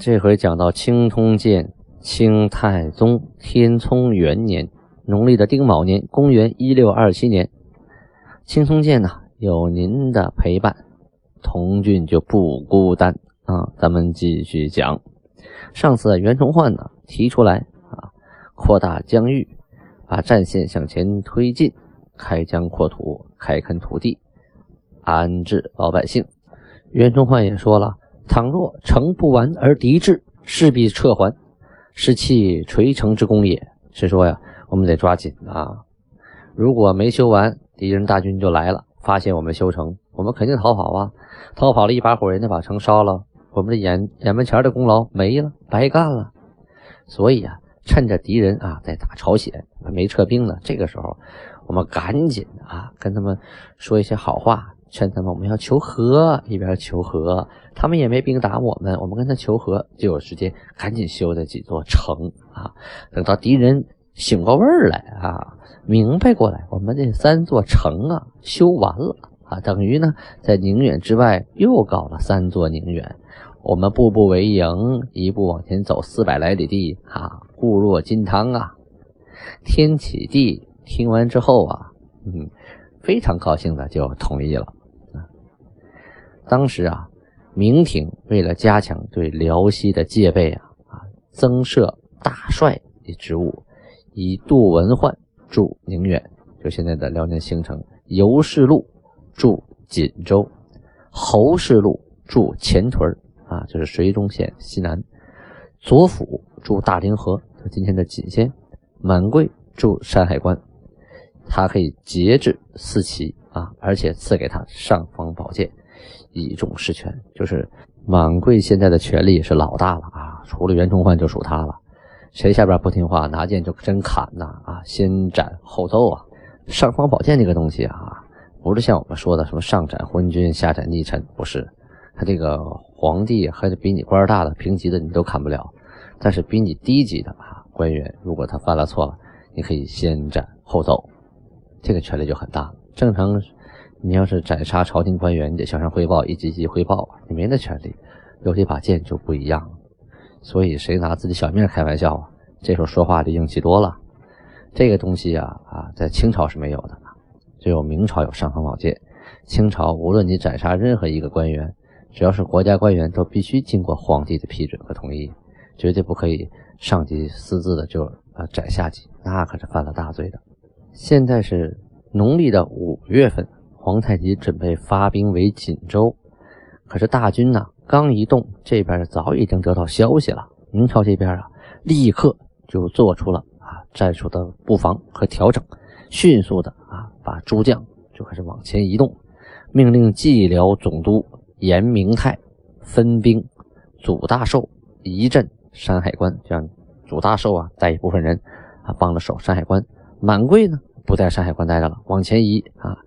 这回讲到《清通鉴》，清太宗天聪元年，农历的丁卯年，公元一六二七年，《清通鉴》呢有您的陪伴，童俊就不孤单啊！咱们继续讲。上次袁崇焕呢提出来啊，扩大疆域，把战线向前推进，开疆扩土，开垦土地，安置老百姓。袁崇焕也说了，倘若城不完而敌至，势必撤还，是弃垂城之功也。是说呀，我们得抓紧啊！如果没修完，敌人大军就来了，发现我们修城，我们肯定逃跑啊！逃跑了一把火，人家把城烧了。我们的眼眼门前的功劳没了，白干了。所以啊，趁着敌人啊在打朝鲜没撤兵呢，这个时候我们赶紧啊跟他们说一些好话，劝他们我们要求和，一边求和。他们也没兵打我们，我们跟他求和就有时间赶紧修的几座城啊。等到敌人醒过味儿来啊，明白过来，我们这三座城啊修完了啊，等于呢在宁远之外又搞了三座宁远。我们步步为营，一步往前走四百来里地，啊，固若金汤啊！天启帝听完之后啊，嗯，非常高兴的就同意了。当时啊，明廷为了加强对辽西的戒备啊，啊，增设大帅的职务，以杜文焕驻宁远，就现在的辽宁兴城；尤世禄驻锦州，侯世禄驻前屯啊，就是绥中县西南，左辅驻大凌河，就今天的锦县；满贵驻山海关，他可以节制四旗啊，而且赐给他尚方宝剑，以重实权。就是满贵现在的权力是老大了啊，除了袁崇焕就属他了，谁下边不听话，拿剑就真砍呐啊，先斩后奏啊。尚方宝剑这个东西啊，不是像我们说的什么上斩昏君，下斩逆臣，不是。他这个皇帝还是比你官大的平级的你都砍不了，但是比你低级的啊官员，如果他犯了错了，你可以先斩后奏，这个权力就很大了。正常，你要是斩杀朝廷官员，你得向上汇报，一级级汇报，你没那权利。有这把剑就不一样了，所以谁拿自己小命开玩笑啊？这时候说话就硬气多了。这个东西啊啊，在清朝是没有的，只有明朝有尚方宝剑。清朝无论你斩杀任何一个官员。只要是国家官员，都必须经过皇帝的批准和同意，绝对不可以上级私自的就啊斩下级，那可是犯了大罪的。现在是农历的五月份，皇太极准备发兵围锦州，可是大军呢刚一动，这边早已经得到消息了。明朝这边啊，立刻就做出了啊战术的布防和调整，迅速的啊把诸将就开始往前移动，命令蓟辽总督。严明泰分兵祖大寿一镇山海关，这样祖大寿啊带一部分人啊帮着守山海关。满贵呢不在山海关待着了，往前移啊，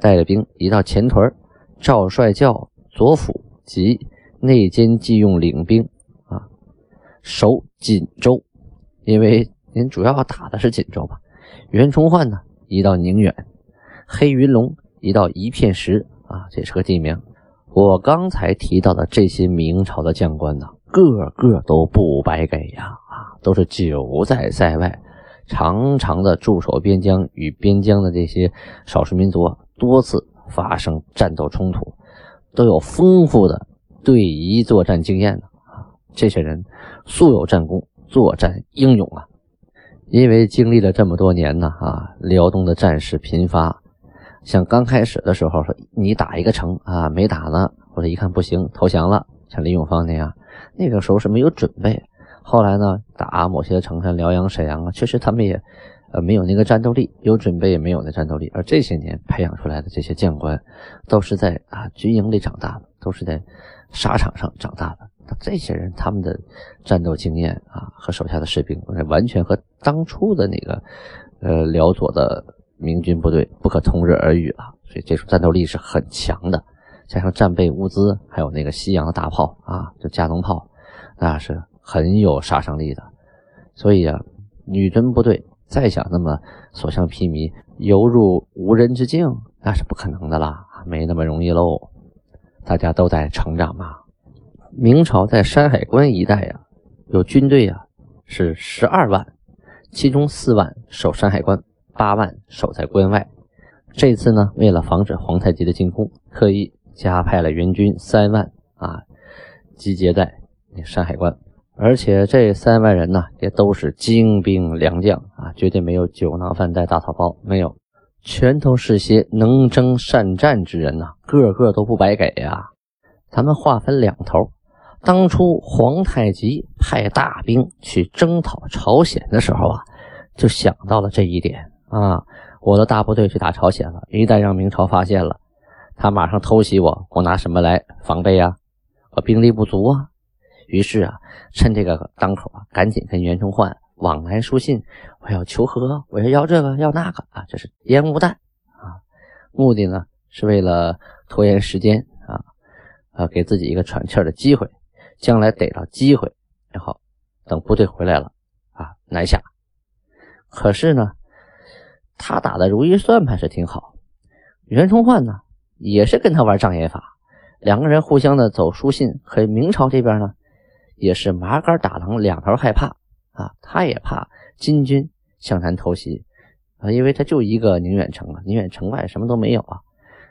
带着兵移到前屯。赵帅教左辅及内监即用领兵啊守锦州，因为您主要打的是锦州吧。袁崇焕呢移到宁远，黑云龙移到一片石啊，这是个地名。我刚才提到的这些明朝的将官呢，个个都不白给呀，啊，都是久在塞外，常常的驻守边疆，与边疆的这些少数民族多次发生战斗冲突，都有丰富的对夷作战经验的啊。这些人素有战功，作战英勇啊。因为经历了这么多年呢，啊，辽东的战事频发。像刚开始的时候，说你打一个城啊，没打呢，或者一看不行投降了，像林永芳那样，那个时候是没有准备。后来呢，打某些城，像辽阳、沈阳啊，确实他们也呃没有那个战斗力，有准备也没有那战斗力。而这些年培养出来的这些将官，都是在啊军营里长大的，都是在沙场上长大的，那这些人他们的战斗经验啊，和手下的士兵完全和当初的那个呃辽左的明军部队不可同日而语了。所以这种战斗力是很强的，加上战备物资，还有那个西洋的大炮啊，就加农炮，那是很有杀伤力的。所以啊，女真部队再想那么所向披靡、游入无人之境，那是不可能的啦，没那么容易喽。大家都在成长嘛。明朝在山海关一带呀，有军队呀，是十二万，其中四万守山海关，八万守在关外。这次呢，为了防止皇太极的进攻，特意加派了援军三万啊，集结在山海关。而且这三万人呢，也都是精兵良将啊，绝对没有酒囊饭袋、大草包，没有，全都是些能征善战之人呐，个个都不白给呀。咱们话分两头，当初皇太极派大兵去征讨朝鲜的时候啊，就想到了这一点啊。我的大部队去打朝鲜了，一旦让明朝发现了，他马上偷袭我，我拿什么来防备呀？我兵力不足啊。于是啊，趁这个当口啊，赶紧跟袁崇焕往来书信，我要求和，我要要这个要那个啊，这是烟雾弹啊。目的呢，是为了拖延时间啊，啊，给自己一个喘气的机会，将来逮到机会，然后等部队回来了啊，南下。可是呢。他打的如意算盘是挺好，袁崇焕呢也是跟他玩障眼法，两个人互相的走书信，和明朝这边呢也是麻杆打狼，两头害怕啊，他也怕金军向南偷袭啊，因为他就一个宁远城啊，宁远城外什么都没有啊，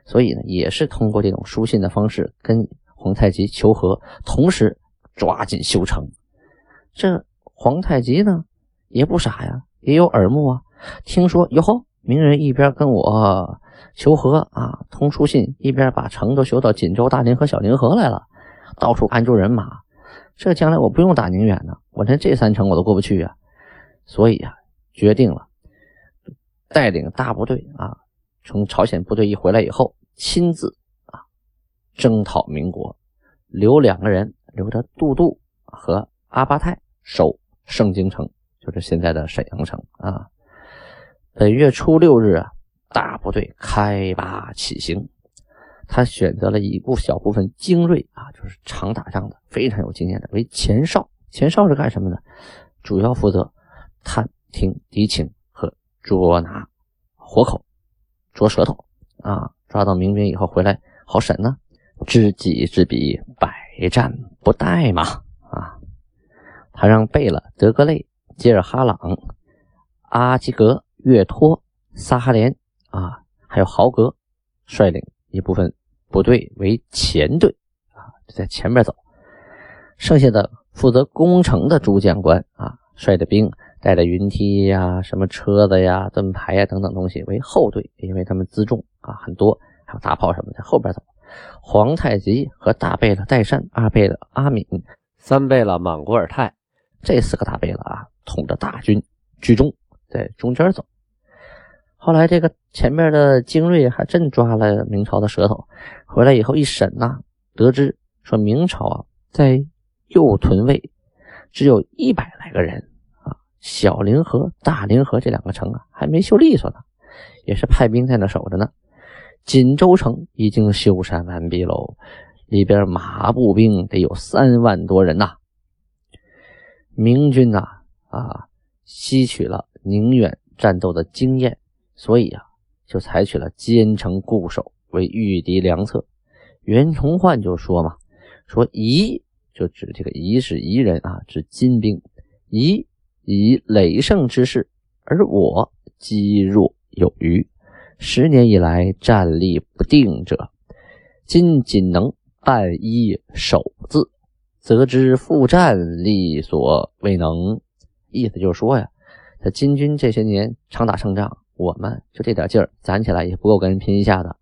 所以呢也是通过这种书信的方式跟皇太极求和，同时抓紧修城。这皇太极呢也不傻呀，也有耳目啊。听说哟吼，明人一边跟我求和啊，通书信，一边把城都修到锦州大宁河、小宁河来了，到处安住人马。这将来我不用打宁远呢，我连这三城我都过不去啊。所以啊，决定了，带领大部队啊，从朝鲜部队一回来以后，亲自啊征讨民国，留两个人，留着杜度和阿巴泰守盛京城，就是现在的沈阳城啊。本月初六日啊，大部队开拔起行。他选择了一部小部分精锐啊，就是常打仗的、非常有经验的为前哨。前哨是干什么的？主要负责探听敌情和捉拿活口、捉舌头啊。抓到民兵以后回来好审呢。知己知彼，百战不殆嘛啊。他让贝勒、德格类、吉尔哈朗、阿基格。岳托、萨哈连啊，还有豪格率领一部分部队为前队啊，在前面走。剩下的负责攻城的诸将官啊，率的兵带着云梯呀、什么车子呀、盾牌呀等等东西为后队，因为他们辎重啊很多，还有大炮什么在后边走。皇太极和大贝勒代善、二贝勒阿敏、三贝勒莽古尔泰这四个大贝勒啊，统着大军居中，在中间走。后来，这个前面的精锐还真抓了明朝的舌头，回来以后一审呐，得知说明朝啊，在右屯卫只有一百来个人啊，小凌河、大凌河这两个城啊，还没修利索呢，也是派兵在那守着呢。锦州城已经修缮完毕喽，里边马步兵得有三万多人呐。明军呐，啊，吸取了宁远战斗的经验。所以啊，就采取了坚城固守为御敌良策。袁崇焕就说嘛：“说夷就指这个夷是夷人啊，指金兵。夷以累胜之势，而我积弱有余，十年以来战力不定者，今仅能半一守字，则知复战力所未能。”意思就是说呀，他金军这些年常打胜仗。我们就这点劲儿攒起来也不够跟人拼一下的。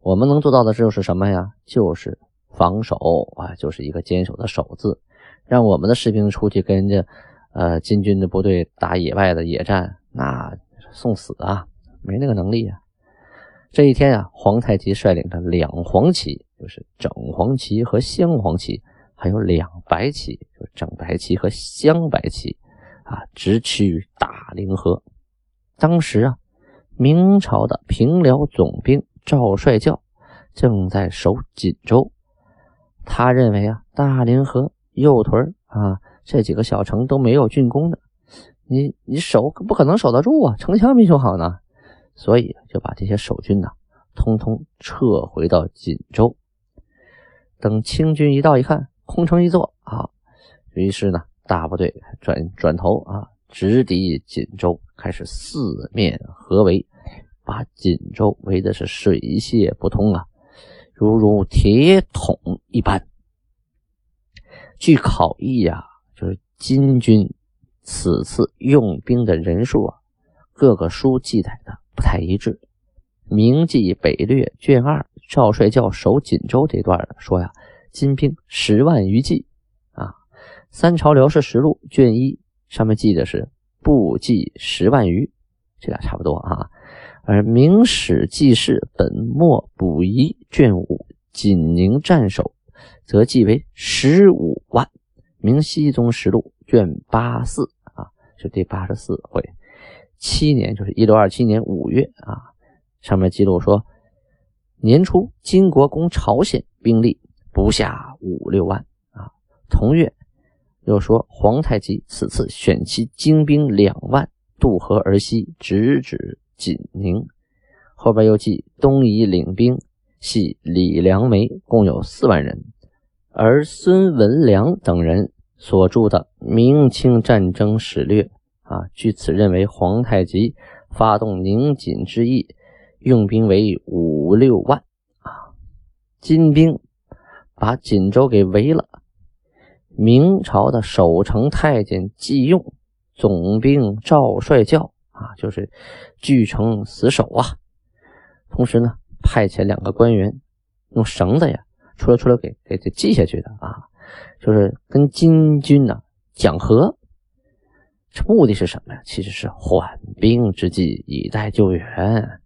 我们能做到的就是什么呀？就是防守啊，就是一个坚守的守字。让我们的士兵出去跟人家呃金军的部队打野外的野战，那送死啊，没那个能力啊。这一天啊，皇太极率领着两黄旗，就是整黄旗和镶黄旗，还有两白旗，就是整白旗和镶白旗啊，直趋大凌河。当时啊，明朝的平辽总兵赵帅教正在守锦州，他认为啊，大凌河、右屯啊这几个小城都没有竣工的，你你守不可能守得住啊，城墙没修好呢，所以就把这些守军呢，通通撤回到锦州。等清军一到，一看。空城一座啊，于是呢，大部队转转头啊，直抵锦州，开始四面合围，把锦州围的是水泄不通啊，如如铁桶一般。据考译呀，就是金军此次用兵的人数啊，各个书记载的不太一致。《明记北略》卷二赵帅教守锦州这段说呀。金兵十万余骑，啊，《三朝辽士实录》卷一上面记的是步骑十万余，这俩差不多啊。而《明史记事本末补遗》卷五锦宁战守则记为十五万，《明熹宗实录》卷八四啊，是第八十四回，七年就是一六二七年五月啊，上面记录说年初金国攻朝鲜兵力。不下五六万啊！同月又说皇太极此次选其精兵两万渡河而西，直指锦宁。后边又记东夷领兵系李良梅，共有四万人。而孙文良等人所著的《明清战争史略》啊，据此认为皇太极发动宁锦之役，用兵为五六万啊，金兵。把锦州给围了。明朝的守城太监季用、总兵赵帅教啊，就是据城死守啊。同时呢，派遣两个官员用绳子呀，出来出来给给给系下去的啊，就是跟金军呢讲和。这目的是什么呀？其实是缓兵之计，以待救援。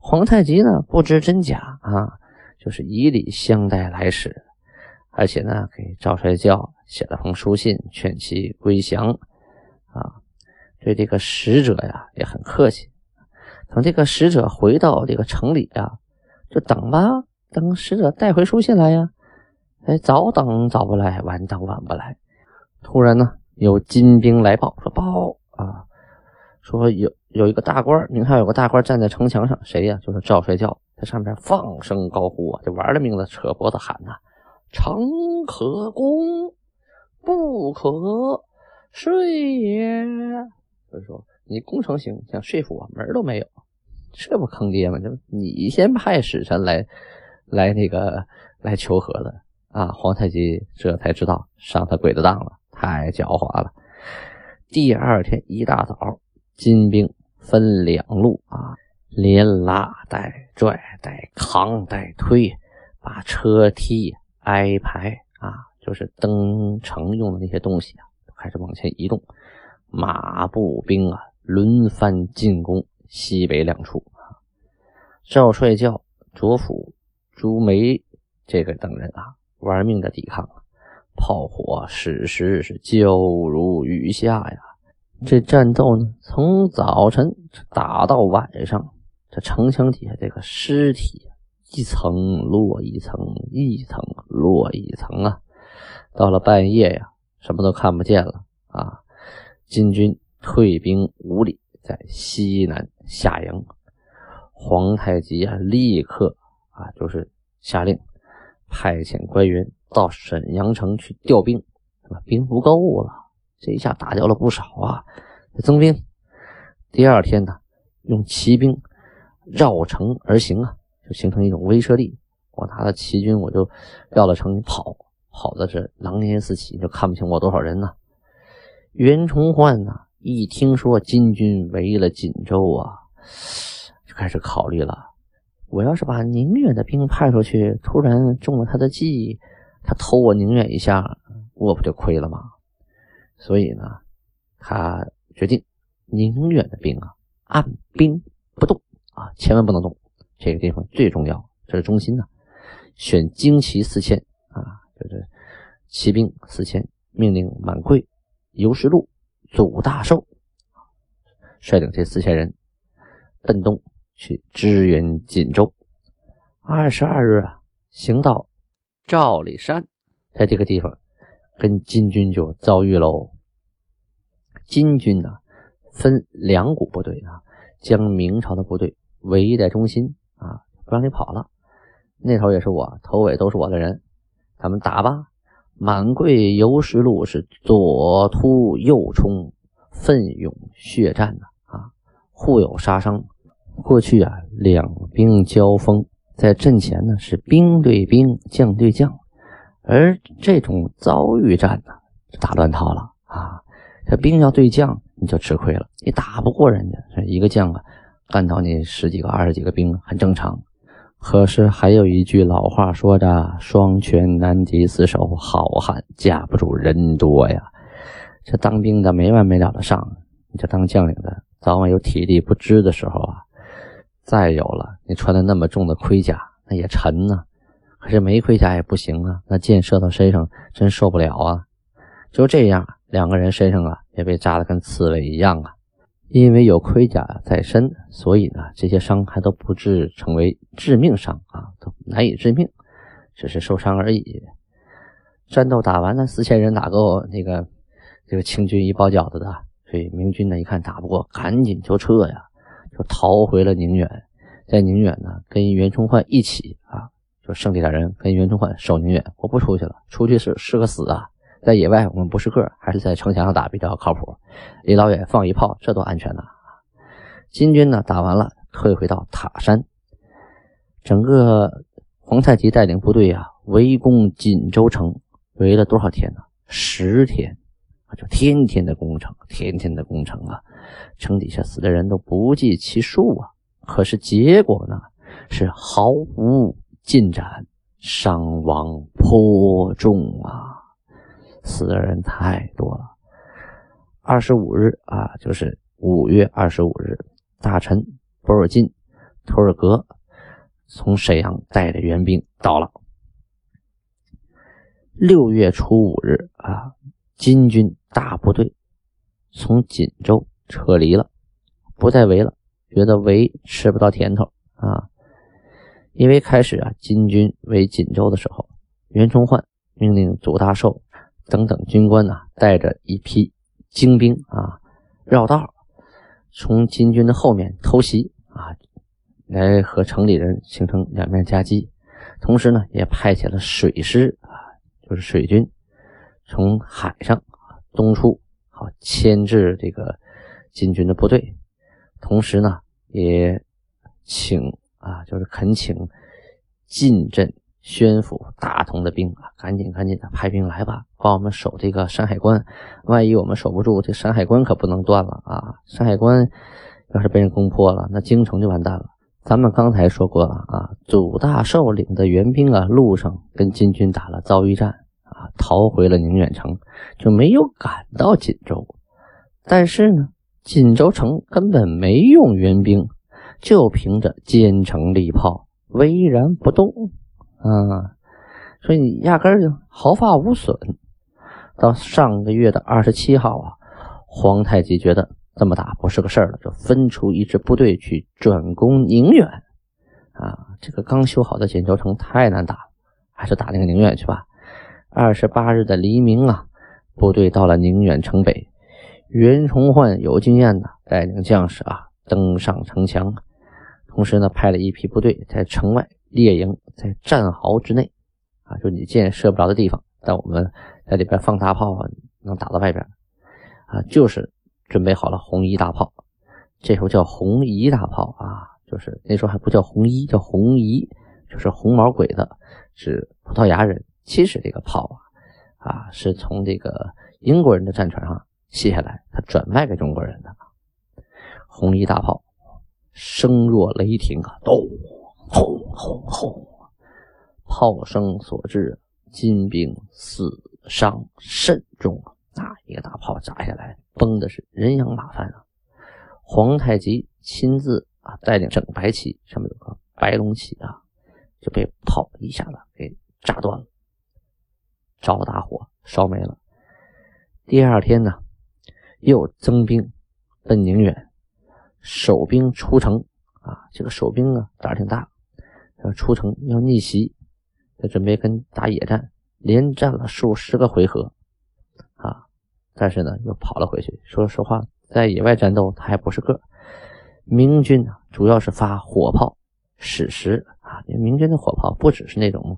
皇太极呢不知真假啊，就是以礼相待来使。而且呢，给赵帅教写了封书信，劝其归降。啊，对这个使者呀也很客气。等这个使者回到这个城里呀，就等吧，等使者带回书信来呀。哎，早等早不来，晚等晚不来。突然呢，有金兵来报，说报啊，说有有一个大官，明朝有个大官站在城墙上，谁呀？就是赵帅教，在上面放声高呼啊，就玩了命的扯脖子喊呐。诚可攻，不可睡也。就是说，你攻城行，想说服我门都没有，这不坑爹吗？这不你先派使臣来，来那个来求和的啊！皇太极这才知道上他鬼子当了，太狡猾了。第二天一大早，金兵分两路啊，连拉带拽带扛带推，把车踢。挨排啊，就是登城用的那些东西啊，开始往前移动。马步兵啊，轮番进攻西北两处啊。赵帅教、卓辅、朱梅这个等人啊，玩命的抵抗，炮火矢石是交如雨下呀。这战斗呢，从早晨打到晚上，这城墙底下这个尸体。一层落一层，一层落一层啊！到了半夜呀，什么都看不见了啊！金军退兵五里，在西南下营。皇太极啊，立刻啊，就是下令派遣官员到沈阳城去调兵，兵不够了，这一下打掉了不少啊！增兵。第二天呢，用骑兵绕城而行啊！就形成一种威慑力。我拿了齐军，我就绕了城跑，跑的是狼烟四起，就看不清我多少人呢。袁崇焕呢，一听说金军围了锦州啊，就开始考虑了：我要是把宁远的兵派出去，突然中了他的计，他偷我宁远一下，我不就亏了吗？所以呢，他决定宁远的兵啊，按兵不动啊，千万不能动。这个地方最重要，这是中心呐。选精骑四千啊，就是骑兵四千，命令满贵、尤世禄、祖大寿率领这四千人奔东去支援锦州。二十二日啊，行到赵里山，在这个地方跟金军就遭遇喽。金军呢，分两股部队啊，将明朝的部队围在中心啊，不让你跑了。那头也是我，头尾都是我的人，咱们打吧！满贵游石路是左突右冲，奋勇血战呐啊，互有杀伤。过去啊，两兵交锋，在阵前呢是兵对兵，将对将，而这种遭遇战呢，打乱套了啊！这兵要对将，你就吃亏了，你打不过人家，一个将啊，干倒你十几个、二十几个兵很正常。可是还有一句老话说着：“双拳难敌四手，好汉架不住人多呀。”这当兵的没完没了的上，你这当将领的早晚有体力不支的时候啊。再有了，你穿的那么重的盔甲，那也沉呐。可是没盔甲也不行啊，那箭射到身上真受不了啊。就这样，两个人身上啊也被扎得跟刺猬一样啊。因为有盔甲在身，所以呢，这些伤还都不至成为致命伤啊，都难以致命，只是受伤而已。战斗打完了，四千人哪够那个这个清军一包饺子的？所以明军呢一看打不过，赶紧就撤呀，就逃回了宁远。在宁远呢，跟袁崇焕一起啊，就剩这点人跟袁崇焕守宁远，我不出去了，出去是是个死啊。在野外，我们不是个，还是在城墙上打比较靠谱。离老远放一炮，这多安全呐！金军呢，打完了，退回到塔山。整个皇太极带领部队啊，围攻锦州城，围了多少天呢？十天，就天天的攻城，天天的攻城啊！城底下死的人都不计其数啊！可是结果呢，是毫无进展，伤亡颇重啊！死的人太多了。二十五日啊，就是五月二十五日，大臣博尔金、图尔格从沈阳带着援兵到了。六月初五日啊，金军大部队从锦州撤离了，不再围了，觉得围吃不到甜头啊。因为开始啊，金军围锦州的时候，袁崇焕命令祖大寿。等等，军官呢，带着一批精兵啊，绕道从金军的后面偷袭啊，来和城里人形成两面夹击。同时呢，也派遣了水师啊，就是水军，从海上东出，好牵制这个金军的部队。同时呢，也请啊，就是恳请进镇。宣府大同的兵啊，赶紧赶紧的派兵来吧，帮我们守这个山海关。万一我们守不住，这山海关可不能断了啊！山海关要是被人攻破了，那京城就完蛋了。咱们刚才说过了啊，祖大寿领的援兵啊，路上跟金军打了遭遇战啊，逃回了宁远城，就没有赶到锦州。但是呢，锦州城根本没用援兵，就凭着坚城利炮，巍然不动。啊，所以你压根儿就毫发无损。到上个月的二十七号啊，皇太极觉得这么打不是个事儿了，就分出一支部队去转攻宁远。啊，这个刚修好的锦州城太难打了，还是打那个宁远去吧。二十八日的黎明啊，部队到了宁远城北。袁崇焕有经验的，带领将士啊登上城墙，同时呢派了一批部队在城外。猎营在战壕之内，啊，就你箭射不着的地方，但我们在里边放大炮啊，能打到外边，啊，就是准备好了红衣大炮，这时候叫红衣大炮啊，就是那时候还不叫红衣，叫红衣，就是红毛鬼子，是葡萄牙人。其实这个炮啊，啊，是从这个英国人的战船上卸下来，他转卖给中国人的红衣大炮，声若雷霆啊，咚！轰轰轰！炮声所致，金兵死伤甚重啊！那一个大炮砸下来，崩的是人仰马翻啊！皇太极亲自啊带领整白旗，上面有个白龙旗啊，就被炮一下子给炸断了。着大火烧没了。第二天呢，又增兵奔宁远，守兵出城啊，这个守兵啊胆儿挺大，要出城要逆袭，他准备跟打野战，连战了数十个回合啊，但是呢又跑了回去。说实话，在野外战斗他还不是个。明军呢，主要是发火炮、矢石啊，明军的火炮不只是那种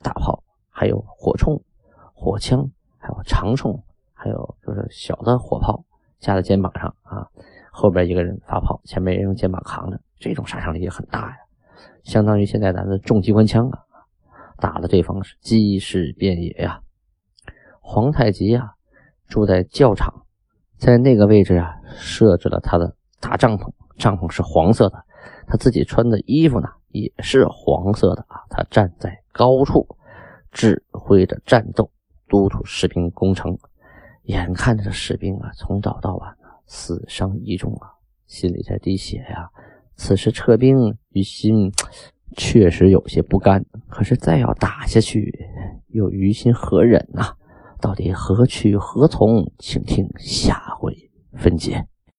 大炮，还有火铳、火枪，还有长铳。还有就是小的火炮架在肩膀上啊，后边一个人发炮，前面人用肩膀扛着，这种杀伤力也很大呀，相当于现在咱的重机关枪啊，打的对方是鸡尸遍野呀。皇太极啊，住在教场，在那个位置啊，设置了他的大帐篷，帐篷是黄色的，他自己穿的衣服呢也是黄色的啊，他站在高处，指挥着战斗，督促士兵攻城。眼看着士兵啊，从早到晚啊，死伤一重啊，心里在滴血呀。此时撤兵，于心 确实有些不甘。可是再要打下去，又于心何忍呐？到底何去何从？请听下回分解。